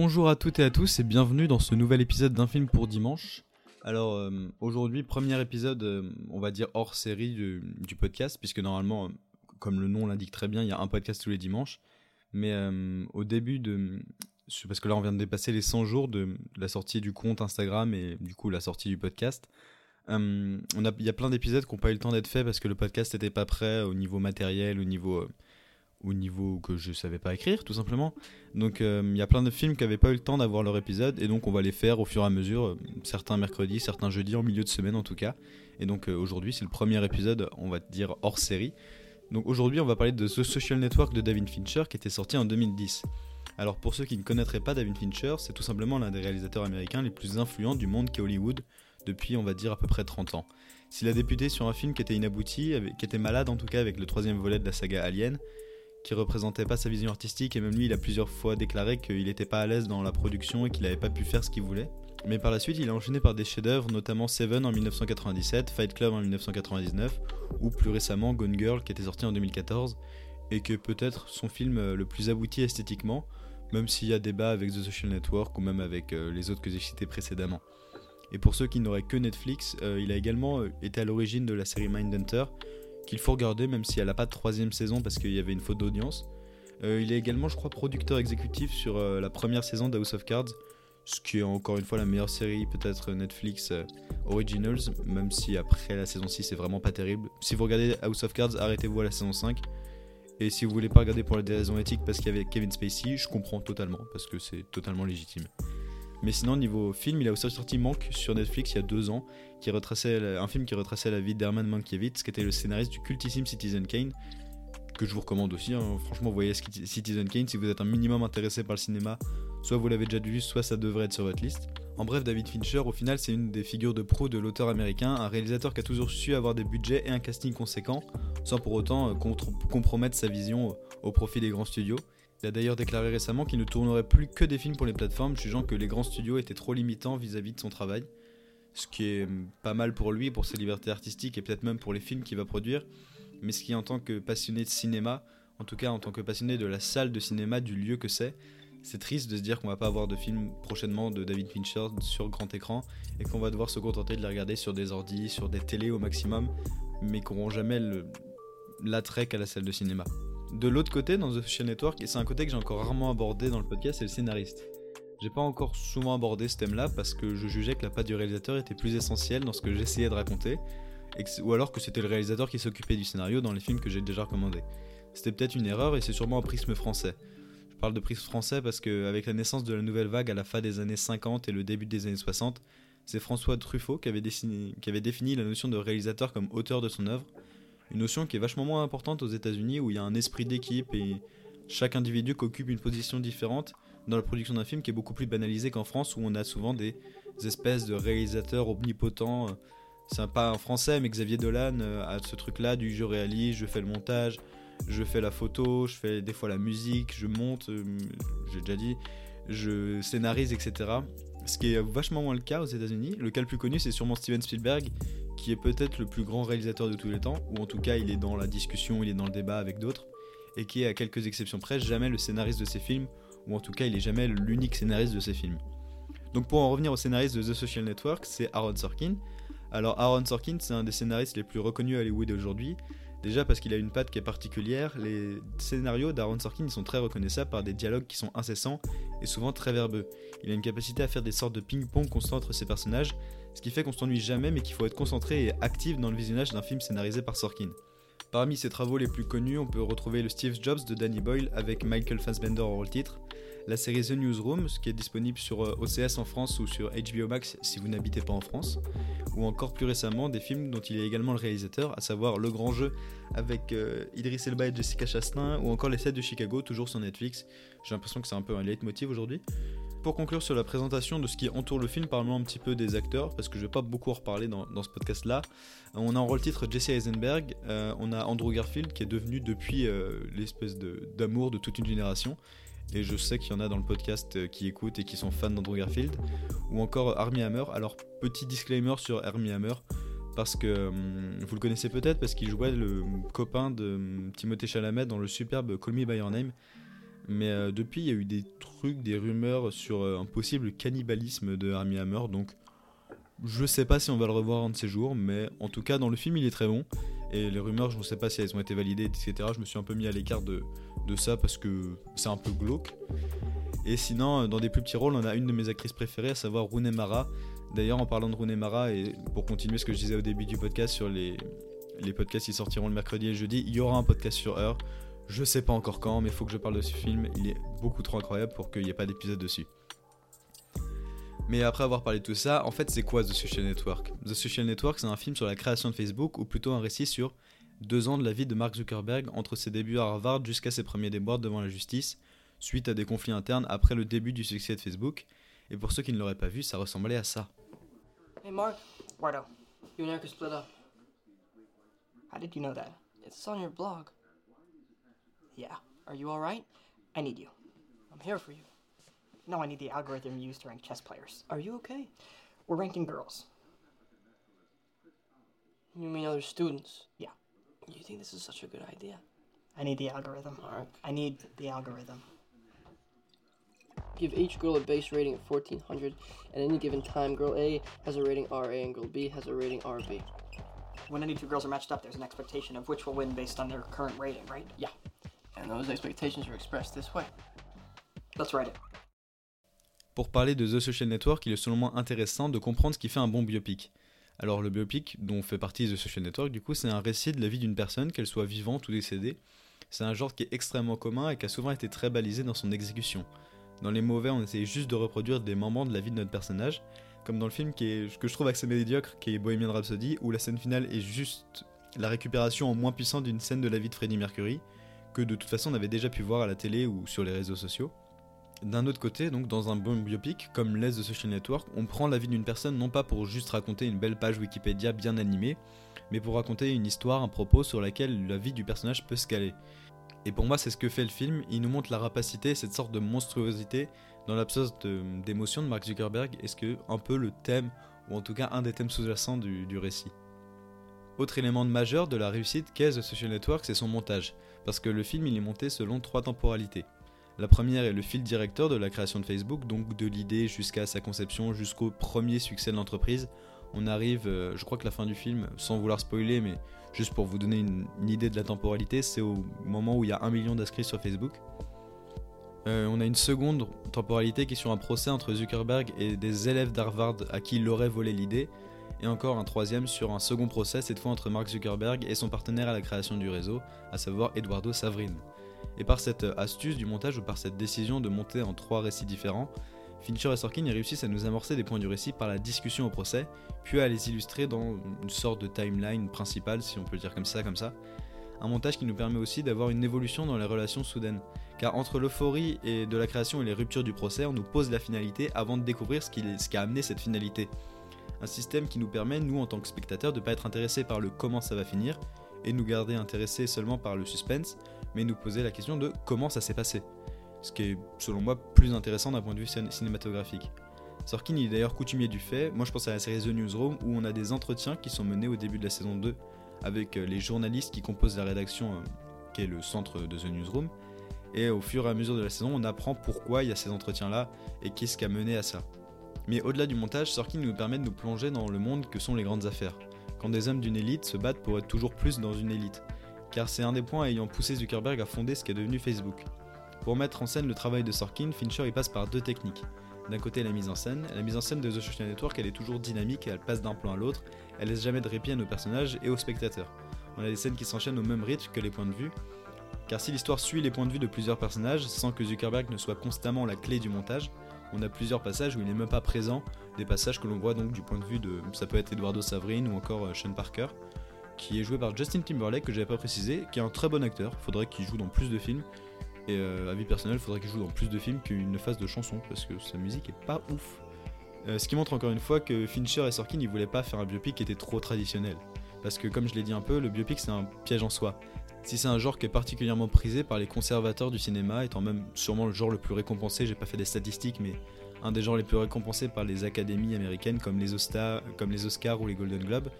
Bonjour à toutes et à tous et bienvenue dans ce nouvel épisode d'un film pour dimanche. Alors euh, aujourd'hui, premier épisode, euh, on va dire hors série du, podcast, puisque normalement, euh, comme le nom l'indique très bien, il y a un podcast tous les dimanches. Mais au début de... Parce que là, on vient de dépasser les 100 jours de la sortie du compte Instagram et du coup la sortie du podcast. Il y a plein d'épisodes qui n'ont pas eu le temps d'être faits parce que le podcast n'était pas prêt au niveau matériel, au niveau, au niveau que je savais pas écrire, tout simplement. Donc euh, il y a plein de films qui n'avaient pas eu le temps d'avoir leur épisode et donc on va les faire au fur et à mesure, euh, certains mercredis, certains jeudis, en milieu de semaine en tout cas. Et donc euh, aujourd'hui, c'est le premier épisode, on va dire hors série. Donc aujourd'hui, on va parler de The Social Network de David Fincher qui était sorti en 2010. Alors pour ceux qui ne connaîtraient pas David Fincher, c'est tout simplement l'un des réalisateurs américains les plus influents du monde qu'est Hollywood depuis on va dire à peu près 30 ans. S'il a débuté sur un film qui était inabouti, qui était malade en tout cas avec le troisième volet de la saga Alien, qui représentait pas sa vision artistique et même lui il a plusieurs fois déclaré qu'il n'était pas à l'aise dans la production et qu'il n'avait pas pu faire ce qu'il voulait. Mais par la suite il a enchaîné par des chefs-d'œuvre, notamment Seven en 1997, Fight Club en 1999 ou plus récemment Gone Girl qui était sorti en 2014 et que peut-être son film euh, le plus abouti esthétiquement, même s'il y a débat avec The Social Network ou même avec euh, les autres que j'ai cités précédemment. Et pour ceux qui n'auraient que Netflix, euh, il a également été à l'origine de la série Mindhunter, qu'il faut regarder même si elle n'a pas de troisième saison parce qu'il y avait une faute d'audience. Euh, il est également, je crois, producteur exécutif sur euh, la première saison de House of Cards, ce qui est encore une fois la meilleure série peut-être Netflix euh, Originals, même si après la saison 6 c'est vraiment pas terrible. Si vous regardez House of Cards, arrêtez-vous à la saison 5. Et si vous voulez pas regarder pour des raisons éthiques parce qu'il y avait Kevin Spacey, je comprends totalement, parce que c'est totalement légitime. Mais sinon, niveau film, il a aussi sorti Manque sur Netflix il y a deux ans, qui un film qui retraçait la vie d'Herman Mankiewicz, qui était le scénariste du cultissime Citizen Kane, que je vous recommande aussi. hein. Franchement, vous voyez Citizen Kane si vous êtes un minimum intéressé par le cinéma, soit vous l'avez déjà vu, soit ça devrait être sur votre liste. En bref, David Fincher, au final, c'est une des figures de proue de l'auteur américain, un réalisateur qui a toujours su avoir des budgets et un casting conséquent, sans pour autant euh, compromettre sa vision au profit des grands studios. Il a d'ailleurs déclaré récemment qu'il ne tournerait plus que des films pour les plateformes, jugeant que les grands studios étaient trop limitants vis-à-vis de son travail. Ce qui est hum, pas mal pour lui, pour ses libertés artistiques et peut-être même pour les films qu'il va produire. Mais ce qui, en tant que passionné de cinéma, en tout cas en tant que passionné de la salle de cinéma, du lieu que c'est, c'est triste de se dire qu'on va pas avoir de film prochainement de David Fincher sur grand écran et qu'on va devoir se contenter de les regarder sur des ordis, sur des télés au maximum, mais qu'on n'auront jamais l'attrait qu'à la salle de cinéma. De l'autre côté, dans The Social Network, et c'est un côté que j'ai encore rarement abordé dans le podcast, c'est le scénariste. J'ai pas encore souvent abordé ce thème-là parce que je jugeais que la patte du réalisateur était plus essentielle dans ce que j'essayais de raconter, que ou alors que c'était le réalisateur qui s'occupait du scénario dans les films que j'ai déjà recommandés. C'était peut-être une erreur et c'est sûrement un prisme français. Je parle de prisme français parce qu'avec la naissance de la nouvelle vague à la fin des années 50 et le début des années 60, c'est François Truffaut qui avait, qui avait défini la notion de réalisateur comme auteur de son œuvre, une notion qui est vachement moins importante aux États-Unis où il y a un esprit d'équipe et chaque individu qui occupe une position différente dans la production d'un film qui est beaucoup plus banalisé qu'en France où on a souvent des espèces de réalisateurs omnipotents. C'est pas un français, mais Xavier Dolan euh, a ce truc-là du je réalise, je fais le montage, je fais la photo, je fais des fois la musique, je monte, euh, j'ai déjà dit, je scénarise, etc. Ce qui est vachement moins le cas aux États-Unis. Le cas le plus connu, c'est sûrement Steven Spielberg, qui est peut-être le plus grand réalisateur de tous les temps, ou en tout cas, il est dans la discussion, il est dans le débat avec d'autres, et qui est, à quelques exceptions près, jamais le scénariste de ses films, ou en tout cas, il est jamais l'unique scénariste de ses films. Donc, pour en revenir au scénariste de The Social Network, c'est Aaron Sorkin. Alors, Aaron Sorkin, c'est un des scénaristes les plus reconnus à Hollywood aujourd'hui. Déjà parce qu'il a une patte qui est particulière, les scénarios d'Aaron Sorkin sont très reconnaissables par des dialogues qui sont incessants et souvent très verbeux. Il a une capacité à faire des sortes de ping-pong constants entre ses personnages, ce qui fait qu'on s'ennuie jamais mais qu'il faut être concentré et actif dans le visionnage d'un film scénarisé par Sorkin. Parmi ses travaux les plus connus, on peut retrouver le Steve Jobs de Danny Boyle avec Michael Fassbender en rôle titre, la série The Newsroom, ce qui est disponible sur euh, OCS en France ou sur HBO Max si vous n'habitez pas en France, ou encore plus récemment des films dont il est également le réalisateur, à savoir Le Grand Jeu avec euh, Idris Elba et Jessica Chastain, ou encore Les 7 de Chicago, toujours sur Netflix. J'ai l'impression que c'est un peu un leitmotiv aujourd'hui. Pour conclure sur la présentation de ce qui entoure le film, parlons un petit peu des acteurs, parce que je vais pas beaucoup en reparler dans, ce podcast-là. On a en rôle titre Jesse Eisenberg, euh, on a Andrew Garfield qui est devenu depuis euh, l'espèce d'amour de, toute une génération. Et je sais qu'il y en a dans le podcast euh, qui écoutent et qui sont fans d'Andrew Garfield. Ou encore Armie Hammer. Alors, petit disclaimer sur Armie Hammer, parce que hum, vous le connaissez peut-être, parce qu'il jouait le copain de hum, Timothée Chalamet dans le superbe Call Me By Your Name. Mais euh, depuis, il y a eu des trucs, des rumeurs sur euh, un possible cannibalisme de Armie Hammer. Donc, je sais pas si on va le revoir un de ces jours, mais en tout cas, dans le film, il est très bon. Et les rumeurs, je ne sais pas si elles ont été validées, etc. Je me suis un peu mis à l'écart de, de ça parce que c'est un peu glauque. Et sinon, euh, dans des plus petits rôles, on a une de mes actrices préférées, à savoir Rooney Mara. D'ailleurs, en parlant de Rooney Mara, et pour continuer ce que je disais au début du podcast sur les, les podcasts qui sortiront le mercredi et le jeudi, il y aura un podcast sur Her. Je sais pas encore quand, mais il faut que je parle de ce film. Il est beaucoup trop incroyable pour qu'il n'y ait pas d'épisode dessus. Mais après avoir parlé de tout ça, en fait, c'est quoi The Social Network? The Social Network, c'est un film sur la création de Facebook, ou plutôt un récit sur deux ans de la vie de Mark Zuckerberg entre ses débuts à Harvard jusqu'à ses premiers déboires devant la justice, suite à des conflits internes après le début du succès de Facebook. Et pour ceux qui ne l'auraient pas vu, ça ressemblait à ça. Hey, Mark, Wardo, you and Eric split up. how did you know that? It's on your blog. Yeah, Are you alright? I need you. I'm here for you. No, I need the algorithm used to rank chess players. Are you okay? We're ranking girls. You mean other students? Yeah. You think this is such a good idea? I need the algorithm. Mark. I need the algorithm. Give each girl a base rating of 1400. At any given time, girl A has a rating RA and girl B has a rating RB. When any two girls are matched up, there's an expectation of which will win based on their current rating, right? Yeah. And those expectations are expressed this way. Let's write it. Pour parler de The Social Network, il est selon moi intéressant de comprendre ce qui fait un bon biopic. Alors le biopic dont fait partie The Social Network, du coup, c'est un récit de la vie d'une personne, qu'elle soit vivante ou décédée. C'est un genre qui est extrêmement commun et qui a souvent été très balisé dans son exécution. Dans les mauvais, on essaye juste de reproduire des moments de la vie de notre personnage, comme dans le film que je trouve assez médiocre, qui est Bohemian Rhapsody, où la scène finale est juste la récupération en moins puissant d'une scène de la vie de Freddie Mercury, que de toute façon on avait déjà pu voir à la télé ou sur les réseaux sociaux. D'un autre côté, donc dans un bon biopic, comme l'est The Social Network, on prend la vie d'une personne non pas pour juste raconter une belle page Wikipédia bien animée, mais pour raconter une histoire, un propos sur laquelle la vie du personnage peut se caler. Et pour moi, c'est ce que fait le film, il nous montre la rapacité, cette sorte de monstruosité dans l'absence de- d'émotion de Mark Zuckerberg, est-ce que un peu le thème, ou en tout cas un des thèmes sous-jacents du, du récit? Autre élément majeur de la réussite qu'est The Social Network, c'est son montage, parce que le film il est monté selon trois temporalités. La première est le fil directeur de la création de Facebook, donc de l'idée jusqu'à sa conception, jusqu'au premier succès de l'entreprise. On arrive, euh, je crois que la fin du film, sans vouloir spoiler, mais juste pour vous donner une, idée de la temporalité, c'est au moment où il y a un million d'inscrits sur Facebook. Euh, on a une seconde temporalité qui est sur un procès entre Zuckerberg et des élèves d'Harvard à qui il aurait volé l'idée, et encore un troisième sur un second procès, cette fois entre Mark Zuckerberg et son partenaire à la création du réseau, à savoir Eduardo Savrin. Et par cette euh, astuce du montage ou par cette décision de monter en trois récits différents, Fincher et Sorkin réussissent à nous amorcer des points du récit par la discussion au procès, puis à les illustrer dans une sorte de timeline principale, si on peut le dire comme ça, comme ça. Un montage qui nous permet aussi d'avoir une évolution dans les relations soudaines. Car entre l'euphorie de la création et les ruptures du procès, on nous pose la finalité avant de découvrir ce qui a amené cette finalité. Un système qui nous permet, nous en tant que spectateurs, de ne pas être intéressés par le comment ça va finir, et nous garder intéressés seulement par le suspense, mais nous poser la question de comment ça s'est passé. Ce qui est, selon moi, plus intéressant d'un point de vue cin- cinématographique. Sorkin est d'ailleurs coutumier du fait, moi je pense à la série The Newsroom, où on a des entretiens qui sont menés au début de la saison 2, avec euh, les journalistes qui composent la rédaction, euh, qui est le centre de The Newsroom, et au fur et à mesure de la saison, on apprend pourquoi il y a ces entretiens-là, et qu'est-ce qui a mené à ça. Mais au-delà du montage, Sorkin nous permet de nous plonger dans le monde que sont les grandes affaires, quand des hommes d'une élite se battent pour être toujours plus dans une élite, car c'est un des points ayant poussé Zuckerberg à fonder ce qui est devenu Facebook. Pour mettre en scène le travail de Sorkin, Fincher y passe par deux techniques. D'un côté la mise en scène, la mise en scène de The Social Network elle est toujours dynamique et elle passe d'un plan à l'autre, elle laisse jamais de répit à nos personnages et aux spectateurs. On a des scènes qui s'enchaînent au même rythme que les points de vue. Car si l'histoire suit les points de vue de plusieurs personnages sans que Zuckerberg ne soit constamment la clé du montage, on a plusieurs passages où il n'est même pas présent, des passages que l'on voit donc du point de vue de. Ça peut être Eduardo Saverin ou encore euh, Sean Parker, qui est joué par Justin Timberlake, que j'avais pas précisé, qui est un très bon acteur. Faudrait qu'il joue dans plus de films. Et euh, à vie personnelle, faudrait qu'il joue dans plus de films qu'il ne fasse de chansons, parce que sa musique est pas ouf. Euh, ce qui montre encore une fois que Fincher et Sorkin ils voulaient pas faire un biopic qui était trop traditionnel. Parce que comme je l'ai dit un peu, le biopic c'est un piège en soi. Si c'est un genre qui est particulièrement prisé par les conservateurs du cinéma, étant même sûrement le genre le plus récompensé, j'ai pas fait des statistiques, mais un des genres les plus récompensés par les académies américaines comme les, Oscars ou les Golden Globes,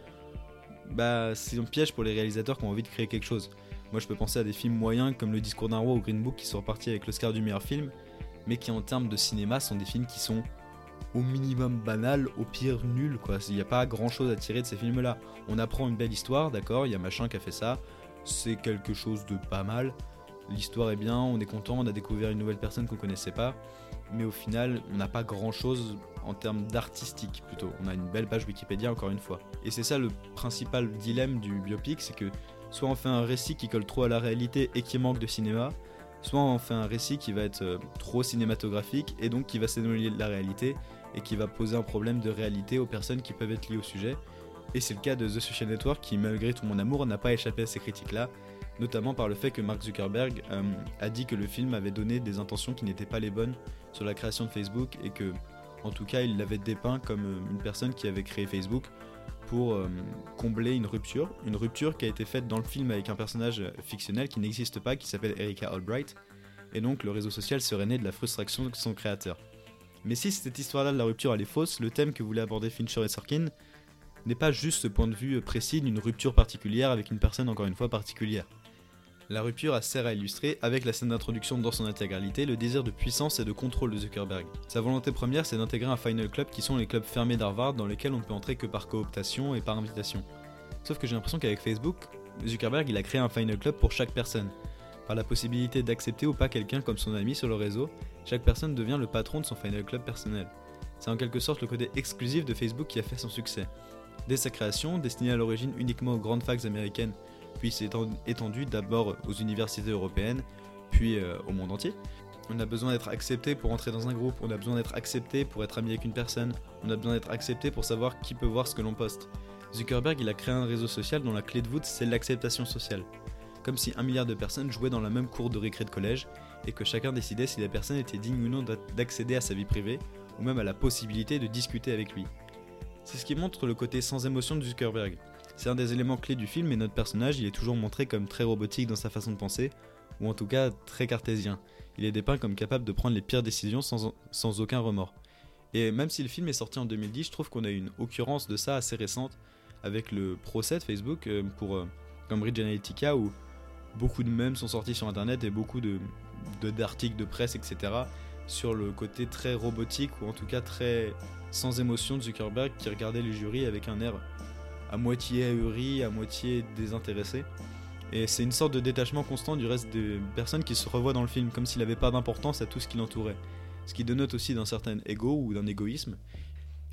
bah c'est un piège pour les réalisateurs qui ont envie de créer quelque chose. Moi je peux penser à des films moyens comme Le Discours d'un roi ou Green Book qui sont repartis avec l'Oscar du meilleur film, mais qui en termes de cinéma sont des films qui sont au minimum banal, au pire nul. Il n'y a pas grand chose à tirer de ces films là. On apprend une belle histoire, d'accord, il y a machin qui a fait ça, c'est quelque chose de pas mal. L'histoire est bien, on est content, on a découvert une nouvelle personne qu'on connaissait pas, mais au final, on n'a pas grand chose en termes d'artistique plutôt. On a une belle page Wikipédia encore une fois. Et c'est ça le principal dilemme du biopic, c'est que soit on fait un récit qui colle trop à la réalité et qui manque de cinéma, soit on fait un récit qui va être euh, trop cinématographique et donc qui va s'éloigner de la réalité et qui va poser un problème de réalité aux personnes qui peuvent être liées au sujet. Et c'est le cas de The Social Network qui, malgré tout mon amour, n'a pas échappé à ces critiques-là, notamment par le fait que Mark Zuckerberg euh, a dit que le film avait donné des intentions qui n'étaient pas les bonnes sur la création de Facebook et que, en tout cas, il l'avait dépeint comme euh, une personne qui avait créé Facebook pour euh, combler une rupture, une rupture qui a été faite dans le film avec un personnage fictionnel qui n'existe pas, qui s'appelle Erika Albright, et donc le réseau social serait né de la frustration de son créateur. Mais si cette histoire-là de la rupture elle est fausse, le thème que voulaient aborder Fincher et Sorkin n'est pas juste ce point de vue précis d'une rupture particulière avec une personne encore une fois particulière. La rupture sert à illustrer, avec la scène d'introduction dans son intégralité, le désir de puissance et de contrôle de Zuckerberg. Sa volonté première, c'est d'intégrer un Final Club qui sont les clubs fermés d'Harvard dans lesquels on ne peut entrer que par cooptation et par invitation. Sauf que j'ai l'impression qu'avec Facebook, Zuckerberg il a créé un Final Club pour chaque personne. Par la possibilité d'accepter ou pas quelqu'un comme son ami sur le réseau, chaque personne devient le patron de son Final Club personnel. C'est en quelque sorte le côté exclusif de Facebook qui a fait son succès. Dès sa création, destinée à l'origine uniquement aux grandes facs américaines puis c'est étendu d'abord aux universités européennes, puis euh, au monde entier. On a besoin d'être accepté pour entrer dans un groupe, on a besoin d'être accepté pour être ami avec une personne, on a besoin d'être accepté pour savoir qui peut voir ce que l'on poste. Zuckerberg, il a créé un réseau social dont la clé de voûte, c'est l'acceptation sociale. Comme si un milliard de personnes jouaient dans la même cour de récré de collège, et que chacun décidait si la personne était digne ou non d'accéder à sa vie privée, ou même à la possibilité de discuter avec lui. C'est ce qui montre le côté sans émotion de Zuckerberg. C'est un des éléments clés du film et notre personnage il est toujours montré comme très robotique dans sa façon de penser, ou en tout cas très cartésien. Il est dépeint comme capable de prendre les pires décisions sans, aucun remords. Et même si le film est sorti en 2010, je trouve qu'on a une occurrence de ça assez récente avec le procès de Facebook euh, pour euh, Cambridge Analytica où beaucoup de mèmes sont sortis sur internet et beaucoup de d'articles de presse etc sur le côté très robotique ou en tout cas très sans émotion de Zuckerberg qui regardait les jurys avec un air à moitié ahuri, à moitié désintéressé. Et c'est une sorte de détachement constant du reste des personnes qui se revoient dans le film, comme s'il n'avait pas d'importance à tout ce qui l'entourait. Ce qui dénote aussi d'un certain ego ou d'un égoïsme.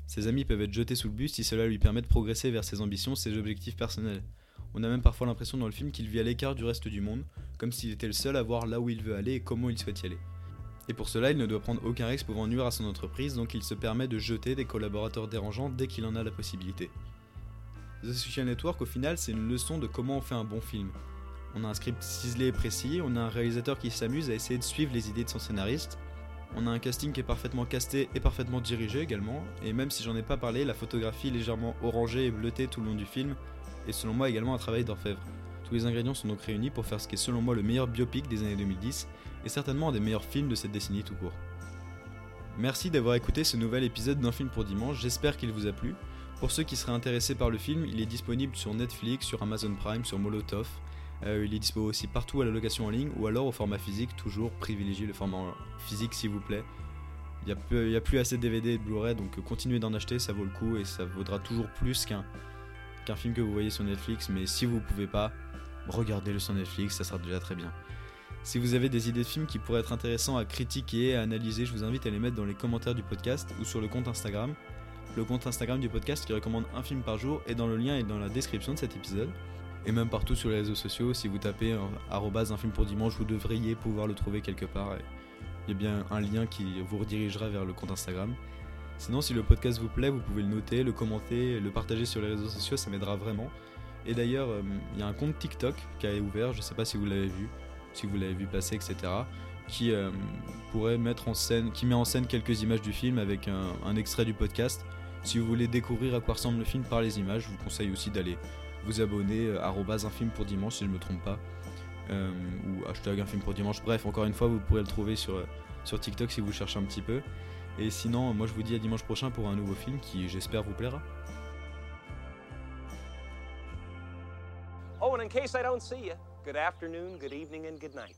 Ses amis peuvent être jetés sous le bus si cela lui permet de progresser vers ses ambitions, ses objectifs personnels. On a même parfois l'impression dans le film qu'il vit à l'écart du reste du monde, comme s'il était le seul à voir là où il veut aller et comment il souhaite y aller. Et pour cela, il ne doit prendre aucun risque pouvant nuire à son entreprise, donc il se permet de jeter des collaborateurs dérangeants dès qu'il en a la possibilité. The Social Network, au final, c'est une leçon de comment on fait un bon film. On a un script ciselé et précis, on a un réalisateur qui s'amuse à essayer de suivre les idées de son scénariste, on a un casting qui est parfaitement casté et parfaitement dirigé également, et même si j'en ai pas parlé, la photographie légèrement orangée et bleutée tout le long du film est selon moi également un travail d'orfèvre. Tous les ingrédients sont donc réunis pour faire ce qui est selon moi le meilleur biopic des années 2010 et certainement un des meilleurs films de cette décennie tout court. Merci d'avoir écouté ce nouvel épisode d'un film pour dimanche, j'espère qu'il vous a plu. Pour ceux qui seraient intéressés par le film, il est disponible sur Netflix, sur Amazon Prime, sur Molotov. Euh, il est disponible aussi partout à la location en ligne ou alors au format physique. Toujours privilégiez le format physique s'il vous plaît. Il n'y a, plus assez de DVD et de Blu-ray donc continuez d'en acheter, ça vaut le coup et ça vaudra toujours plus qu'un film que vous voyez sur Netflix. Mais si vous ne pouvez pas, regardez-le sur Netflix, ça sera déjà très bien. Si vous avez des idées de films qui pourraient être intéressants à critiquer, à analyser, je vous invite à les mettre dans les commentaires du podcast ou sur le compte Instagram. Le compte Instagram du podcast qui recommande un film par jour est dans le lien et dans la description de cet épisode. et même partout sur les réseaux sociaux. Si vous tapez euh, arrobase un film pour dimanche, vous devriez pouvoir le trouver quelque part. et Il y a bien un lien qui vous redirigera vers le compte Instagram. Sinon, si le podcast vous plaît, vous pouvez le noter, le commenter, le partager sur les réseaux sociaux, ça m'aidera vraiment. Et d'ailleurs, euh, il y a un compte TikTok qui a ouvert, je sais pas si vous l'avez vu, si vous l'avez vu passer, etc. Qui euh, pourrait mettre en scène, qui met en scène quelques images du film avec un, extrait du podcast. Si vous voulez découvrir à quoi ressemble le film par les images, je vous conseille aussi d'aller vous abonner euh, arobase un film pour dimanche si je ne me trompe pas. Euh, ou hashtag un film pour dimanche. Bref, encore une fois, vous pourrez le trouver sur, euh, sur TikTok si vous cherchez un petit peu. Et sinon, moi je vous dis à dimanche prochain pour un nouveau film qui j'espère vous plaira. Oh, and in case I don't see you, good afternoon, good evening, and good night.